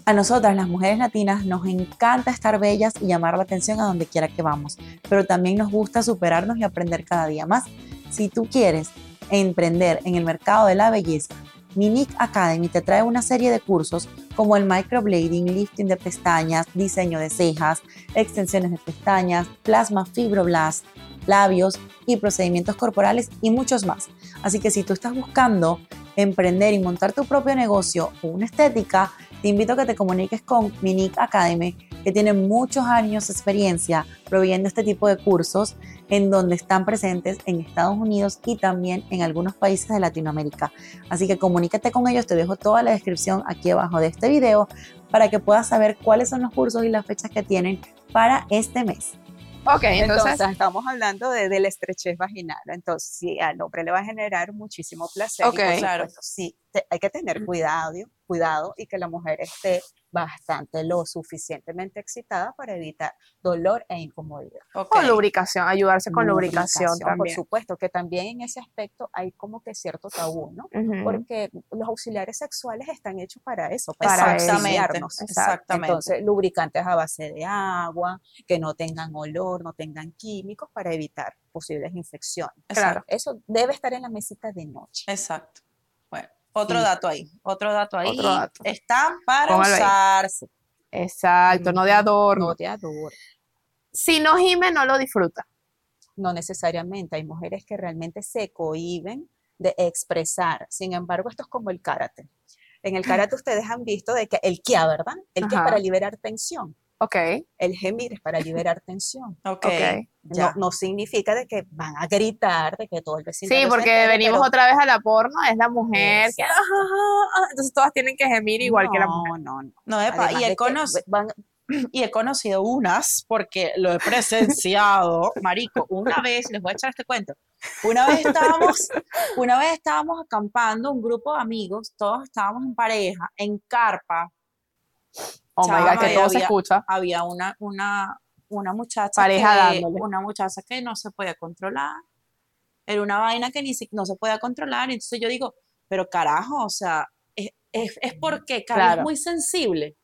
A nosotras, las mujeres latinas, nos encanta estar bellas y llamar la atención a donde quiera que vamos, pero también nos gusta superarnos y aprender cada día más. Si tú quieres emprender en el mercado de la belleza, Minic Academy te trae una serie de cursos como el microblading, lifting de pestañas, diseño de cejas, extensiones de pestañas, plasma fibroblast, labios y procedimientos corporales y muchos más. Así que si tú estás buscando emprender y montar tu propio negocio o una estética, te invito a que te comuniques con Minic Academy, que tiene muchos años de experiencia proveyendo este tipo de cursos en donde están presentes en Estados Unidos y también en algunos países de Latinoamérica. Así que comunícate con ellos, te dejo toda la descripción aquí abajo de este video para que puedas saber cuáles son los cursos y las fechas que tienen para este mes. Ok, Entonces, entonces, estamos hablando de, de la estrechez vaginal. Entonces, sí, al hombre le va a generar muchísimo placer. y Ok. por Claro. sí, te- hay que tener cuidado, cuidado y que la mujer esté bastante, lo suficientemente excitada para evitar dolor e incomodidad. con lubricación, ayudarse con lubricación, Lubricación, también. Por supuesto, que también en ese aspecto hay como que cierto tabú, ¿no? Porque los auxiliares sexuales están hechos para eso, para. Exactamente, exactamente. Entonces, lubricantes a base de agua, que no tengan olor, no tengan químicos para evitar posibles infecciones. Claro. Eso debe estar en la mesita de noche. Exacto. Otro Sí. dato ahí, otro dato ahí. Otro dato. Está para Póngalo ahí. usarse. Exacto, no de adorno. No te adoro. Si no gime, no lo disfruta. No necesariamente. Hay mujeres que realmente se cohíben de expresar. Sin embargo, esto es como el karate. En el karate ustedes han visto de que el kia, ¿verdad? El kia es para liberar tensión. Ok, El gemir es para liberar tensión. Ok. ok. No, no significa de que van a gritar, de que todo el vecino. Sí, porque venimos otra vez a la porno, es la mujer que. "Ah, ah, ah", entonces todas tienen que gemir igual que la mujer. No, no, no. No, epa, y, he de que conoc- van- y he conocido unas porque lo he presenciado. Marico, una vez, les voy a echar este cuento. Una vez estábamos, una vez estábamos acampando, un grupo de amigos, todos estábamos en pareja, en carpa. Oh my God, que y todo se había- escucha. Había una, una, una muchacha Pareja que, dándole. una muchacha que no se podía controlar. Era una vaina que ni si- no se podía controlar. Entonces yo digo, pero carajo, o sea, es, es, es porque Cari Claro. es muy sensible.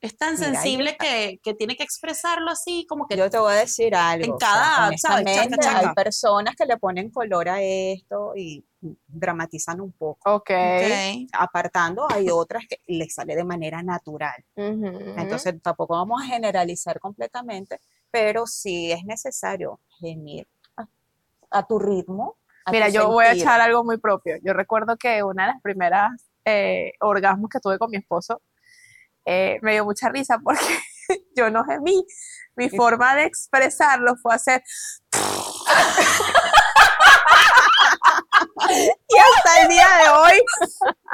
Es tan Mira, sensible que, que tiene que expresarlo así, como que Yo te voy a decir algo. En o sea, cada, ¿sabes? Chaca, chaca. Hay personas que le ponen color a esto y dramatizan un poco. Ok. Ok. Apartando, hay otras que les sale de manera natural. Entonces, tampoco vamos a generalizar completamente, pero sí es necesario gemir a, a tu ritmo. a Mira, tu yo voy a echar algo muy propio. Yo recuerdo que una de las primeras eh, orgasmos que tuve con mi esposo eh, me dio mucha risa porque yo no gemí. Mi forma de expresarlo fue hacer. Y hasta el día de hoy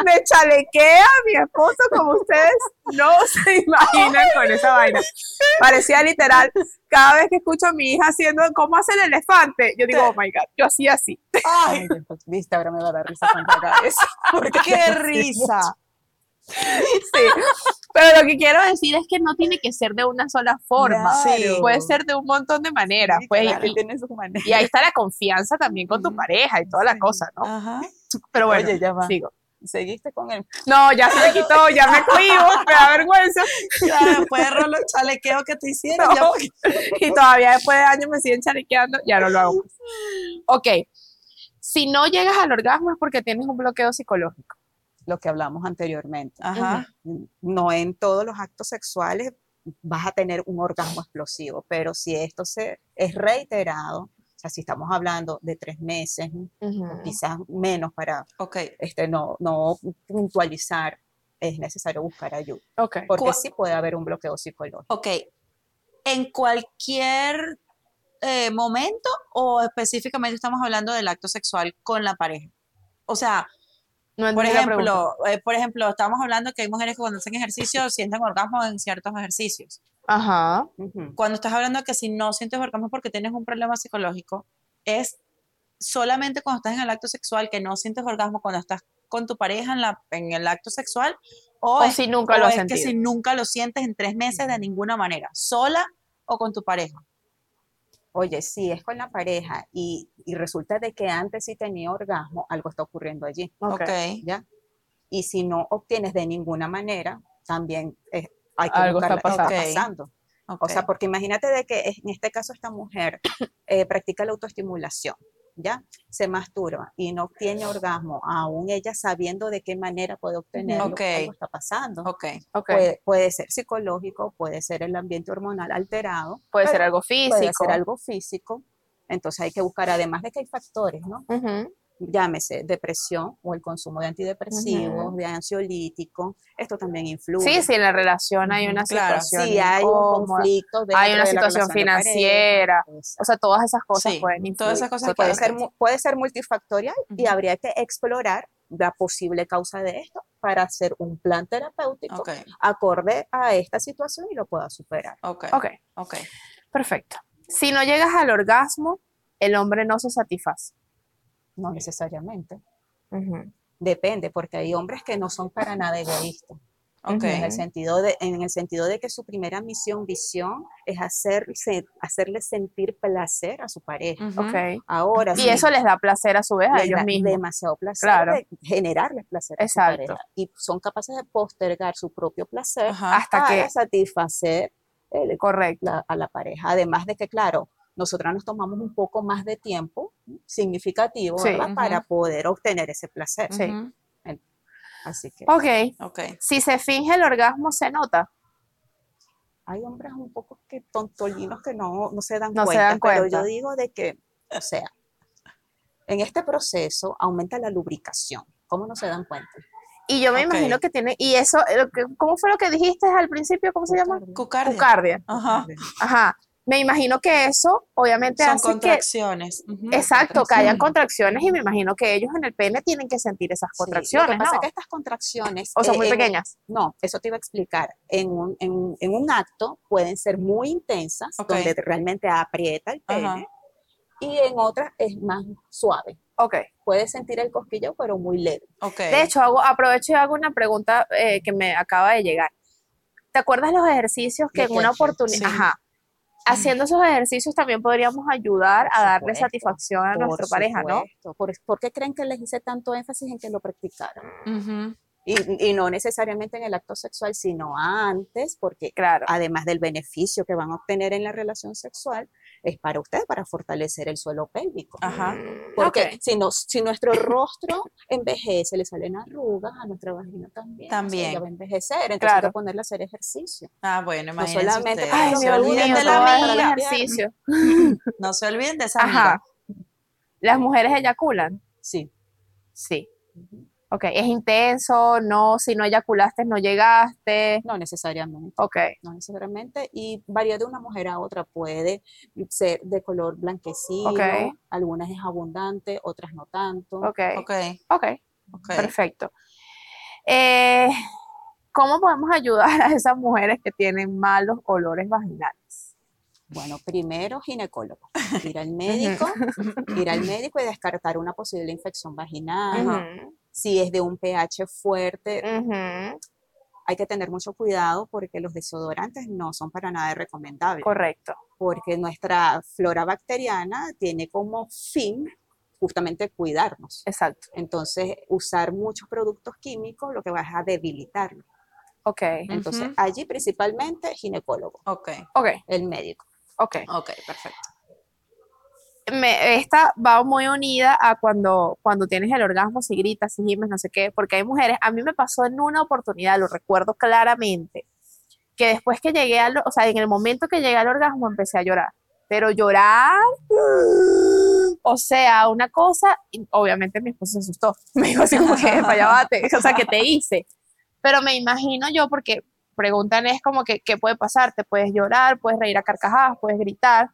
me chalequea mi esposo como ustedes no se imaginan con esa vaina. Parecía literal, cada vez que escucho a mi hija haciendo cómo hace el elefante, yo digo, oh my God, yo hacía así. Ay, viste, ahora me va a dar risa cuando haga eso. Porque ¡Qué risa! Sí, pero lo que quiero decir es que no tiene que ser de una sola forma, puede ser de un montón de maneras, Sí, pues, claro, y, tiene sus maneras. y ahí está la confianza también con tu pareja y toda la cosa, ¿no? Ajá. Pero bueno, Oye, ya va. sigo. Seguiste con el No, ya se me quitó, ya me cohibo, me da vergüenza Ya, después de rolo chalequeo que te hicieron, No. ya porque- y todavía después de años me siguen chalequeando, ya no lo hago. Ok, si no llegas al orgasmo es porque tienes un bloqueo psicológico. Lo que hablamos anteriormente. Ajá. No en todos los actos sexuales vas a tener un orgasmo explosivo, pero si esto se, es reiterado, o sea, si estamos hablando de tres meses, quizás menos para Ok. este, no, no puntualizar, es necesario buscar ayuda, Ok. porque sí puede haber un bloqueo psicológico. Ok. ¿En cualquier eh, momento o específicamente estamos hablando del acto sexual con la pareja? O sea, No por ejemplo, eh, por ejemplo, estamos hablando que hay mujeres que cuando hacen ejercicio sienten orgasmo en ciertos ejercicios. Ajá. Ujú. Cuando estás hablando de que si no sientes orgasmo porque tienes un problema psicológico, es solamente cuando estás en el acto sexual que no sientes orgasmo cuando estás con tu pareja en, la, en el acto sexual o, O es, si nunca lo o has es que si nunca lo sientes en tres meses de ninguna manera, sola o con tu pareja. Oye, si es con la pareja y, y resulta de que antes sí tenía orgasmo, algo está ocurriendo allí. Ok. Ok. ¿ya? Y si no obtienes de ninguna manera, también eh, hay que Algo buscar está qué está pasando. Ok. pasando. ok. O sea, porque imagínate de que en este caso esta mujer eh, practica la autoestimulación, ¿ya? Se masturba y no obtiene orgasmo, aún ella sabiendo de qué manera puede obtenerlo, Ok. algo está pasando. ok. Ok. Puede, puede ser psicológico, puede ser el ambiente hormonal alterado, Puede ser algo físico. puede ser algo físico. Entonces hay que buscar, además de que hay factores, ¿no? Llámese depresión o el consumo de antidepresivos, Ujú. de ansiolíticos, esto también influye. Sí, si en la relación hay una claro. situación Si hay un incómoda, conflicto hay una de situación pareja, financiera, pues, o sea, todas esas cosas Sí, pueden influir. todas esas cosas puede, ser, puede ser multifactorial y Ujú. habría que explorar la posible causa de esto para hacer un plan terapéutico Ok, acorde a esta situación y lo pueda superar. ok, Ok, ok. perfecto. Si no llegas al orgasmo, el hombre no se satisface. No necesariamente. Depende, porque hay hombres que no son para nada egoístas. Ok, En el sentido de, en el sentido de que su primera misión, visión, es hacerse, hacerle sentir placer a su pareja. ujú, Ok. Ahora, Y si eso les da placer a su vez a les ellos da mismos. demasiado placer Claro. de generarles placer a su Exacto. pareja. Y son capaces de postergar su propio placer Ajá. Hasta para que, satisfacer el- correcto. la- a la pareja. Además de que, claro, nosotras nos tomamos un poco más de tiempo significativo Sí. ¿verdad? Ujú. para poder obtener ese placer. Sí. Así que Ok, Ok. si se finge el orgasmo, se nota. hay hombres un poco que tontolinos que no, no se dan No se cuenta, dan pero cuenta. yo digo de que, o sea, en este proceso aumenta la lubricación. ¿Cómo no se dan cuenta? Y yo me imagino que tiene, y eso, eh, ¿cómo fue lo que dijiste al principio? ¿Cómo se llama? Cucardia. Cucardia. Ajá. Ajá. Me imagino que eso obviamente Son hace que, contracciones. Ujú. exacto, que hayan contracciones y me imagino que ellos en el pene tienen que sentir esas Sí, contracciones, Lo que pasa ¿no? es que estas contracciones. O son eh, muy en- pequeñas. No, eso te iba a explicar. En un, en, en un acto pueden ser muy intensas, donde realmente aprieta el pene, y en otras es más suave. Ok. Puedes sentir el cosquillo, pero muy leve. Ok. De hecho, hago, aprovecho y hago una pregunta eh, que me acaba de llegar. ¿Te acuerdas los ejercicios que De en una oportunidad, sí. ajá, haciendo esos ejercicios también podríamos ayudar a darle supuesto, satisfacción a nuestra pareja, ¿no? ¿Por, por qué creen que les hice tanto énfasis en que lo practicaran? Y, y no necesariamente en el acto sexual, sino antes, porque Claro. además del beneficio que van a obtener en la relación sexual, es para ustedes, para fortalecer el suelo pélvico. Ajá. Porque Ok. si, nos, si nuestro rostro envejece, le salen arrugas, a nuestra vagina también. o sea, También. ella va a envejecer, entonces hay que ponerle a hacer ejercicio. Ah, bueno, No imagínense solamente ustedes. para Ay, no no, se olviden de la ejercicio. No se olviden de esa amiga. Ajá. ¿Las mujeres eyaculan? Sí. Sí. Ok. ¿Es intenso? No, si no eyaculaste, no llegaste. No necesariamente. Ok. No necesariamente. Y varía de una mujer a otra. Puede ser de color blanquecino, Ok. algunas es abundante, otras no tanto. Ok. Ok, Ok. ok. Perfecto. Eh, ¿Cómo podemos ayudar a esas mujeres que tienen malos olores vaginales? Bueno, primero ginecólogo. Ir al médico, ir al médico y descartar una posible infección vaginal. Si es de un pH fuerte, hay que tener mucho cuidado porque los desodorantes no son para nada recomendables. Correcto. Porque nuestra flora bacteriana tiene como fin justamente cuidarnos. Exacto. Entonces, usar muchos productos químicos lo que va es a debilitarlo. Ok. Entonces, allí principalmente ginecólogo, Ok, Ok. el médico. Ok. ok, perfecto. Me- esta va muy unida a cuando, cuando tienes el orgasmo, si gritas, si gimes, no sé qué, porque hay mujeres, a mí me pasó en una oportunidad, lo recuerdo claramente, que después que llegué al, o sea, en el momento que llegué al orgasmo empecé a llorar, pero llorar, o sea, una cosa, y obviamente mi esposo se asustó, me dijo así como que, para allá bate, o sea, que te hice, pero me imagino yo, porque preguntan es como que, ¿qué puede pasar? Te puedes llorar, puedes reír a carcajadas, puedes gritar,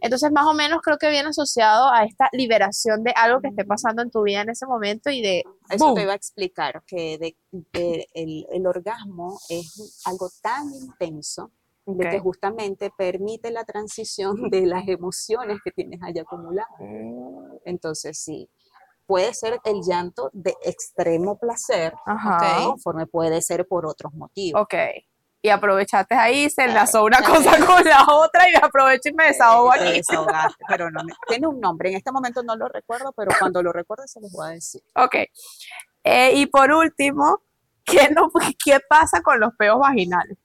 entonces, más o menos creo que viene asociado a esta liberación de algo que esté pasando en tu vida en ese momento y de, Eso te iba a explicar, que de- de- el, el orgasmo es algo tan intenso de que justamente permite la transición de las emociones que tienes allá acumuladas. Entonces, sí, puede ser el llanto de extremo placer, ajá, conforme puede ser por otros motivos. ok. Y aprovechaste ahí, se enlazó una cosa con la otra y me aprovecho y me desahogo aquí. desahogaste, pero no me- tiene un nombre. En este momento no lo recuerdo, pero cuando lo recuerde se los voy a decir. Ok. Eh, y por último, ¿qué, no, ¿qué pasa con los peos vaginales?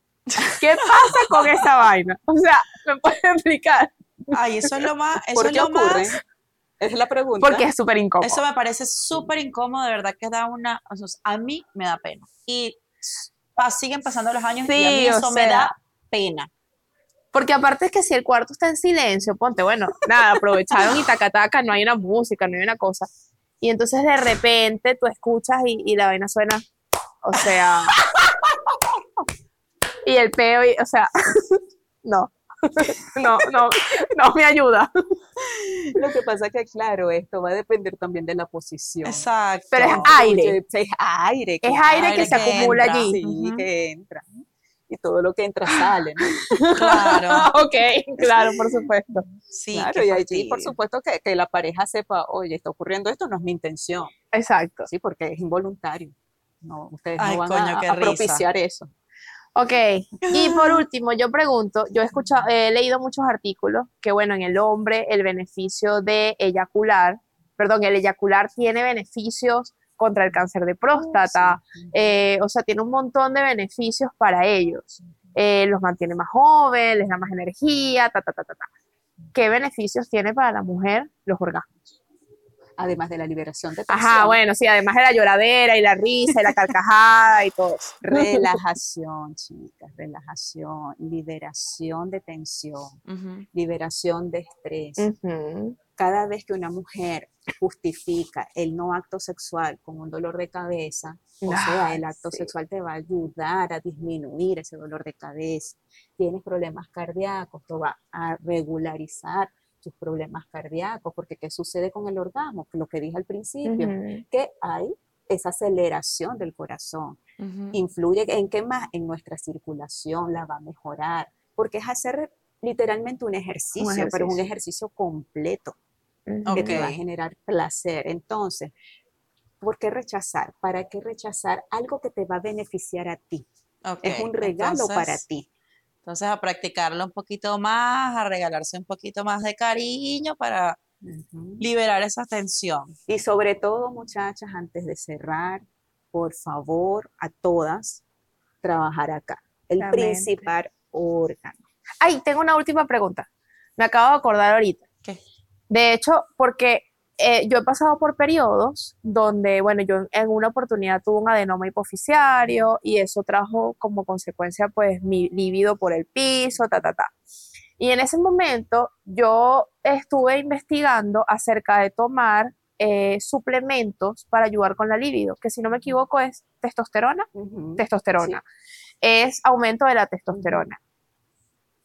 ¿Qué pasa con esa vaina? O sea, ¿me puedes explicar? Ay, eso es lo más, eso ¿Por es qué lo ocurre? más, Es la pregunta. Porque es súper incómodo. eso me parece súper incómodo, de verdad que da una, o sea, a mí me da pena. Y pa- siguen pasando los años y a mí Sí, eso me sea. da pena. Porque aparte es que si el cuarto está en silencio, ponte, bueno, nada, aprovecharon y tacataca, no hay una música, no hay una cosa. Y entonces de repente tú escuchas y, y la vaina suena, o sea, y el peo, y, o sea, no, no, no, no me ayuda. Lo que pasa es que, claro, esto va a depender también de la posición. Exacto. Pero es aire, Es aire. es claro, aire que aire se que acumula entra. allí. Sí, Ujú. que entra. Y todo lo que entra sale, ¿no? Claro. ok, claro, por supuesto. Sí, claro, y allí, por supuesto, que, que la pareja sepa, oye, está ocurriendo esto, no es mi intención, Exacto. ¿sí? Porque es involuntario. No, ustedes Ay, no van coño, a, a propiciar eso. Ok, y por último, yo pregunto, yo he escuchado, he leído muchos artículos que, bueno, en el hombre el beneficio de eyacular, perdón, el eyacular tiene beneficios contra el cáncer de próstata, eh, o sea, tiene un montón de beneficios para ellos. Eh, los mantiene más jóvenes, les da más energía, ta, ta, ta, ta, ta. ¿Qué beneficios tiene para la mujer los orgasmos? Además de la liberación de tensión. Ajá, bueno, sí, además de la lloradera y la risa y la carcajada y todo. Relajación, chicas, relajación, liberación de tensión, liberación de estrés, cada vez que una mujer justifica el no acto sexual con un dolor de cabeza, o sea, el acto sí. sexual te va a ayudar a disminuir ese dolor de cabeza. Tienes problemas cardíacos, te va a regularizar tus problemas cardíacos, porque ¿qué sucede con el orgasmo? Lo que dije al principio, Ujú. que hay esa aceleración del corazón. Ujú. Influye en qué más? En nuestra circulación, la va a mejorar, porque es hacer literalmente un ejercicio, pero un ejercicio. ejercicio completo que te va a generar placer. Entonces, ¿por qué rechazar? ¿Para qué rechazar algo que te va a beneficiar a ti? Ok, Es un regalo para entonces- ti. Entonces a practicarlo un poquito más, a regalarse un poquito más de cariño para liberar esa tensión. Y sobre todo, muchachas, antes de cerrar, por favor, a todas, trabajar acá. El principal órgano. Ay, tengo una última pregunta. Me acabo de acordar ahorita. ¿Qué? De hecho, porque eh, yo he pasado por periodos donde, bueno, yo en una oportunidad tuve un adenoma hipoficiario y eso trajo como consecuencia, pues, mi líbido por el piso, ta, ta, ta. Y en ese momento yo estuve investigando acerca de tomar eh, suplementos para ayudar con la libido, que si no me equivoco es testosterona testosterona. Es aumento de la testosterona.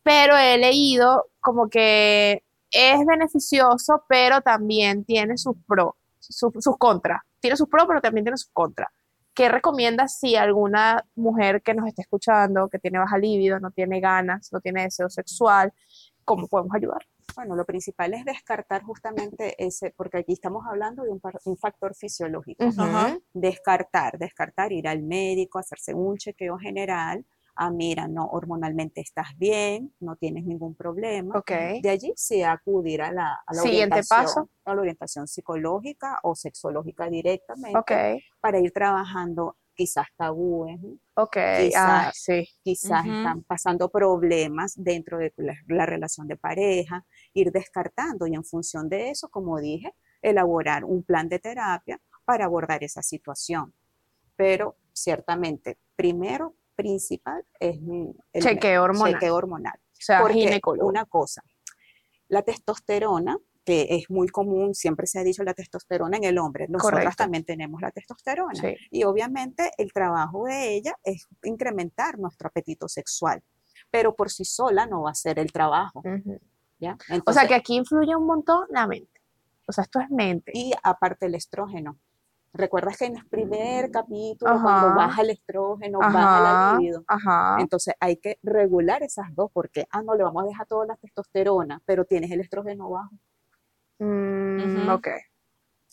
Pero he leído como que es beneficioso, pero también tiene sus pros, sus, sus contras. Tiene sus pros, pero también tiene sus contras. ¿Qué recomiendas si alguna mujer que nos esté escuchando, que tiene baja libido, no tiene ganas, no tiene deseo sexual, cómo podemos ayudar? Bueno, lo principal es descartar justamente ese, porque aquí estamos hablando de un, par- un factor fisiológico. Descartar, descartar, ir al médico, hacerse un chequeo general. Ah, mira, no, hormonalmente estás bien, no tienes ningún problema. Ok. De allí sí acudir a la, a la Siguiente orientación, paso. a la orientación psicológica o sexológica directamente Ok. para ir trabajando quizás tabúes, ¿no? Ok. Quizás- Ah, sí. quizás están pasando problemas dentro de la, la relación de pareja, ir descartando y en función de eso, como dije, elaborar un plan de terapia para abordar esa situación. Pero ciertamente, primero, principal es el Chequeo hormonal. chequeo hormonal. O sea, Porque ginecólogo. una cosa, la testosterona, que es muy común, siempre se ha dicho la testosterona en el hombre, nosotras Correcto. también tenemos la testosterona. Sí. Y obviamente el trabajo de ella es incrementar nuestro apetito sexual, pero por sí sola no va a ser el trabajo, Ujú. ¿ya? O sea Entonces, que aquí influye un montón la mente. O sea, esto es mente. y aparte el estrógeno. ¿Recuerdas que en el primer capítulo, Ajá. cuando baja el estrógeno, baja la libido? ajá. Entonces hay que regular esas dos porque, ah, no, le vamos a dejar toda la testosterona, pero tienes el estrógeno bajo. Mm, ok.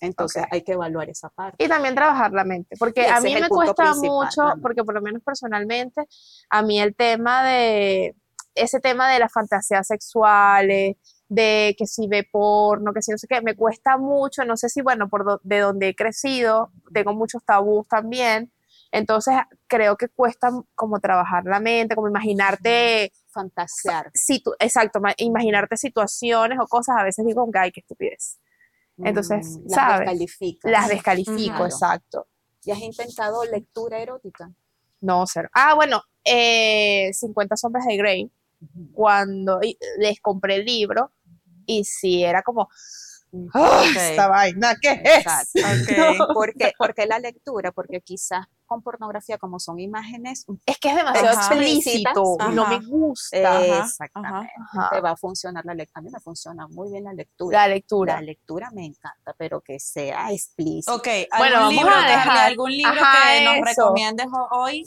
Entonces hay que evaluar esa parte. Y también trabajar la mente, porque a mí me cuesta mucho, también. porque por lo menos personalmente, a mí el tema de, ese tema de las fantasías sexuales, de que si ve porno, que si no sé qué, me cuesta mucho, no sé si, bueno, por do- de donde he crecido, tengo muchos tabús también, entonces creo que cuesta como trabajar la mente, como imaginarte, Fantasear. situ- exacto, ma- imaginarte situaciones o cosas, a veces digo, ay, qué estupidez. Entonces, Mm, las ¿sabes? Las descalifico, Claro. exacto. ¿Y has intentado lectura erótica? No, cero. Ah, bueno, eh, 50 sombras de Grey, cuando les compré el libro, y sí, era como, ¡ah, Ok. esta vaina, ¿qué es? Ok. ¿Por qué? Porque la lectura, porque quizás con pornografía, como son imágenes, Es que es demasiado Ajá. explícito, y no me gusta. Ajá, exactamente, Ajá. te va a funcionar la lectura. A mí me funciona muy bien la lectura. La lectura. La lectura me encanta, pero que sea explícita. Ok, Bueno, ¿algún vamos libro, a dejar- algún libro ajá, que nos recomiendes ho- hoy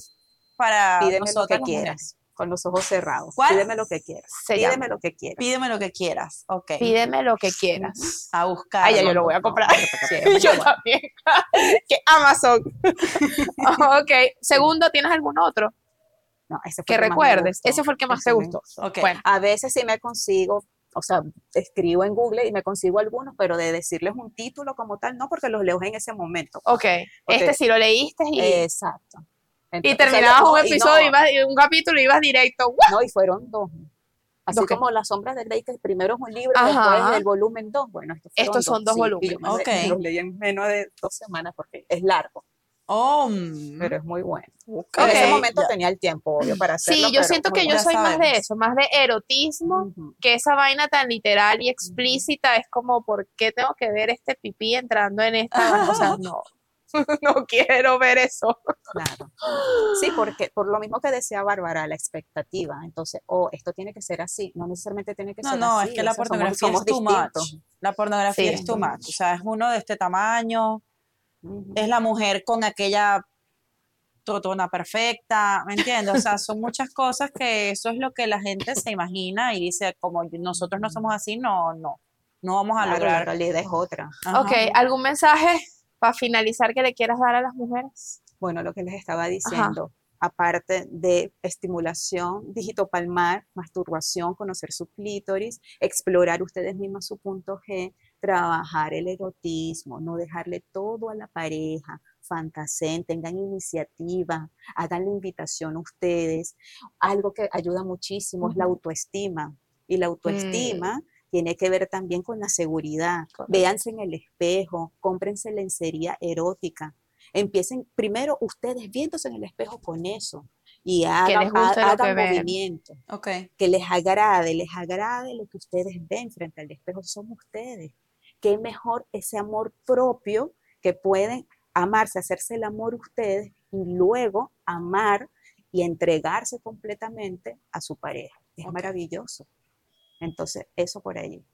para Pídeme lo que quieras, mujeres? Con los ojos cerrados. ¿Cuál? Pídeme lo que quieras. Se Pídeme llama. lo que quieras. Pídeme lo que quieras. Ok. Pídeme lo que quieras. A buscar. Ay, ya yo lo voy a comprar. Sí, Yo también. que Amazon. ok, segundo, ¿tienes algún otro No, ese fue que el más me recuerdes? Ese fue el que más te Ese me gustó. Ok. Bueno, A veces sí me consigo, o sea, escribo en Google y me consigo algunos, pero de decirles un título como tal, no, porque los leo en ese momento. ok. Este sí lo leíste y, Exacto. Y Entonces, terminabas no, un y episodio, no, ibas, un capítulo y ibas directo. ¡guau! No, y fueron dos. Así ¿Dos qué? como Las sombras de Grey, que primero es un libro, Ajá. después el volumen 2. Bueno, estos, Estos son dos y yo volúmenes. me lo- Ok. me los leí en menos de dos semanas porque es largo. Oh, mm, pero es muy bueno. ok, En ese momento ya. tenía el tiempo, obvio, para hacerlo. Sí, yo siento que yo soy más de sabemos. eso, más de erotismo, Ujú. que esa vaina tan literal y explícita es como, ¿por qué tengo que ver este pipí entrando en esta? O sea, no, no quiero ver eso. Claro. Sí, porque por lo mismo que decía Bárbara, la expectativa. Entonces, oh, esto tiene que ser así. No necesariamente tiene que No, ser no, así. es que la sea, somos- pornografía somos es too distintos. much. La pornografía Sí. es too much. O sea, es uno de este tamaño, Ujú. es la mujer con aquella totona perfecta, ¿me entiendes? O sea, son muchas cosas que eso es lo que la gente se imagina y dice, como nosotros no somos así, no, no, no vamos a Claro, la lograr. realidad es otra. Ajá. Ok, ¿algún mensaje para finalizar que le quieras dar a las mujeres? Bueno, lo que les estaba diciendo, aparte de estimulación digitopalmar, masturbación, conocer su clítoris, explorar ustedes mismas su punto G, trabajar el erotismo, no dejarle todo a la pareja, fantaseen, tengan iniciativa, hagan la invitación a ustedes. Algo que ayuda muchísimo es la autoestima. Y la autoestima tiene que ver también con la seguridad. Véanse en el espejo, cómprense lencería erótica. Empiecen primero ustedes viéndose en el espejo con eso y hagan, que ven. movimiento, Ok, que les agrade, les agrade lo que ustedes ven frente al espejo, son ustedes. Qué mejor ese amor propio que pueden amarse, hacerse el amor ustedes y luego amar y entregarse completamente a su pareja. Es maravilloso. Entonces, eso por ahí.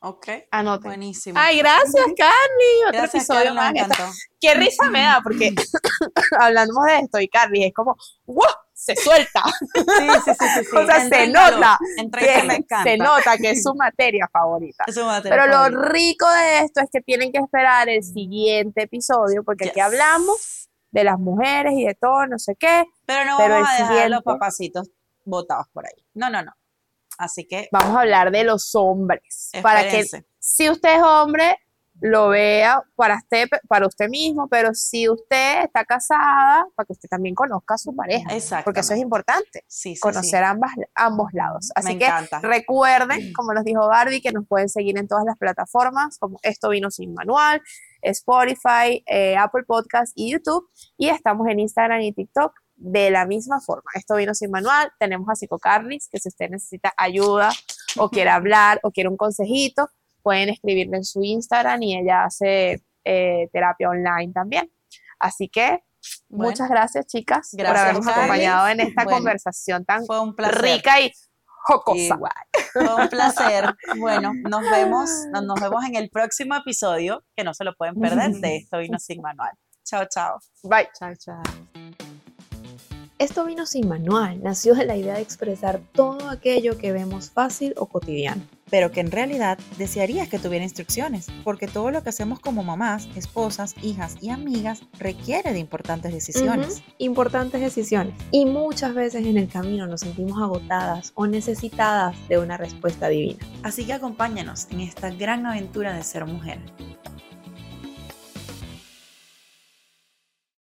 ok, Anoten. buenísimo. Ay, gracias, Carly. Otro Gracias, episodio Carla, más. me. Qué risa me da, porque hablamos de esto y Carly es como, ¡wow! Se suelta. Sí, sí, sí, sí, sí. O sea, se nota entra en que me encanta. se nota que es su materia favorita. Es un material Pero lo rico de esto es que tienen que esperar el siguiente episodio, porque aquí hablamos de las mujeres y de todo, no sé qué. Pero no pero vamos a dejar a los siguiente- papacitos botados por ahí. No, no, no. Así que Vamos a hablar de los hombres. Para que si usted es hombre, lo vea para usted, para usted mismo, pero si usted está casada, para que usted también conozca a su pareja, Exacto. porque eso es importante, Sí, sí, conocer ambas, ambos lados. sí. Así Me que encanta. recuerden, como nos dijo Barbie, que nos pueden seguir en todas las plataformas, como Esto Vino Sin Manual, Spotify, eh, Apple Podcast y YouTube, y estamos en Instagram y TikTok de la misma forma. Esto vino sin manual. Tenemos a Psico Carlis, que si usted necesita ayuda o quiere hablar o quiere un consejito, pueden escribirle en su Instagram y ella hace eh, terapia online también. Así que Bueno, muchas gracias, chicas, por Gracias, habernos Carlis. acompañado en esta Bueno, conversación tan Fue un rica y jocosa. Igual. Fue un placer. Bueno, nos vemos, nos, nos vemos en el próximo episodio, que no se lo pueden perder, de Esto Vino Sin Manual. Chao, chao. Bye. Chao, chao. Esto vino sin manual, nació de la idea de expresar todo aquello que vemos fácil o cotidiano. pero que en realidad desearías que tuviera instrucciones, porque todo lo que hacemos como mamás, esposas, hijas y amigas requiere de importantes decisiones. Importantes decisiones. Y muchas veces en el camino nos sentimos agotadas o necesitadas de una respuesta divina. Así que acompáñanos en esta gran aventura de ser mujer.